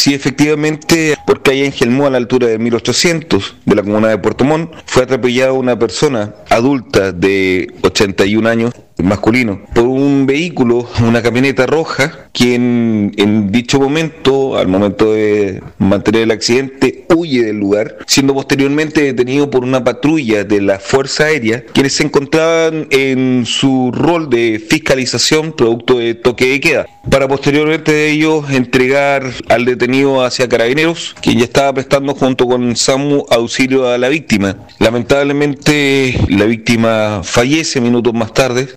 Sí, efectivamente, porque hay en Gelmú a la altura de 1800 de la comuna de Puerto Montt fue atropellada una persona adulta de 81 años masculino un vehículo, una camioneta roja, quien en dicho momento, al momento de mantener el accidente, huye del lugar, siendo posteriormente detenido por una patrulla de la Fuerza Aérea, quienes se encontraban en su rol de fiscalización producto de toque de queda, para posteriormente de ellos entregar al detenido hacia carabineros, quien ya estaba prestando junto con SAMU auxilio a la víctima. Lamentablemente la víctima fallece minutos más tarde,